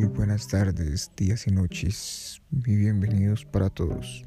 Muy buenas tardes, días y noches. Muy bienvenidos para todos.